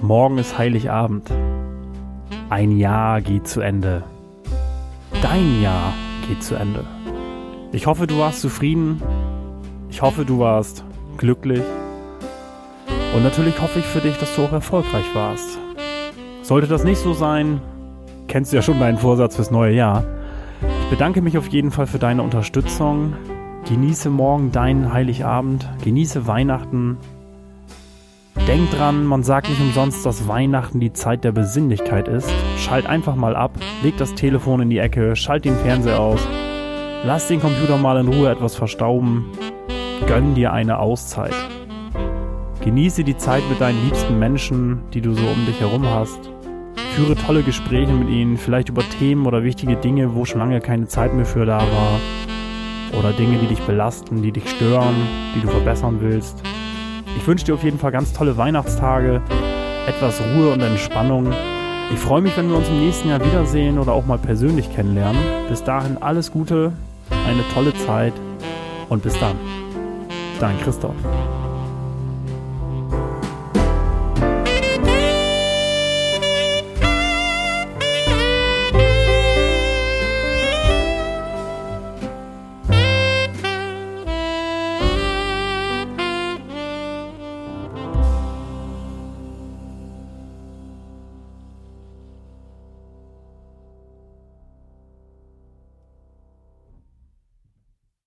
Morgen ist Heiligabend. Ein Jahr geht zu Ende. Dein Jahr geht zu Ende. Ich hoffe, du warst zufrieden. Ich hoffe, du warst glücklich. Und natürlich hoffe ich für dich, dass du auch erfolgreich warst. Sollte das nicht so sein, kennst du ja schon deinen Vorsatz fürs neue Jahr. Ich bedanke mich auf jeden Fall für deine Unterstützung. Genieße morgen deinen Heiligabend, genieße Weihnachten. Denk dran, man sagt nicht umsonst, dass Weihnachten die Zeit der Besinnlichkeit ist. Schalt einfach mal ab, leg das Telefon in die Ecke, schalt den Fernseher aus, lass den Computer mal in Ruhe etwas verstauben, gönn dir eine Auszeit. Genieße die Zeit mit deinen liebsten Menschen, die du so um dich herum hast. Führe tolle Gespräche mit ihnen, vielleicht über Themen oder wichtige Dinge, wo schon lange keine Zeit mehr für da war. Oder Dinge, die dich belasten, die dich stören, die du verbessern willst. Ich wünsche dir auf jeden Fall ganz tolle Weihnachtstage, etwas Ruhe und Entspannung. Ich freue mich, wenn wir uns im nächsten Jahr wiedersehen oder auch mal persönlich kennenlernen. Bis dahin alles Gute, eine tolle Zeit und bis dann. Dein Christoph.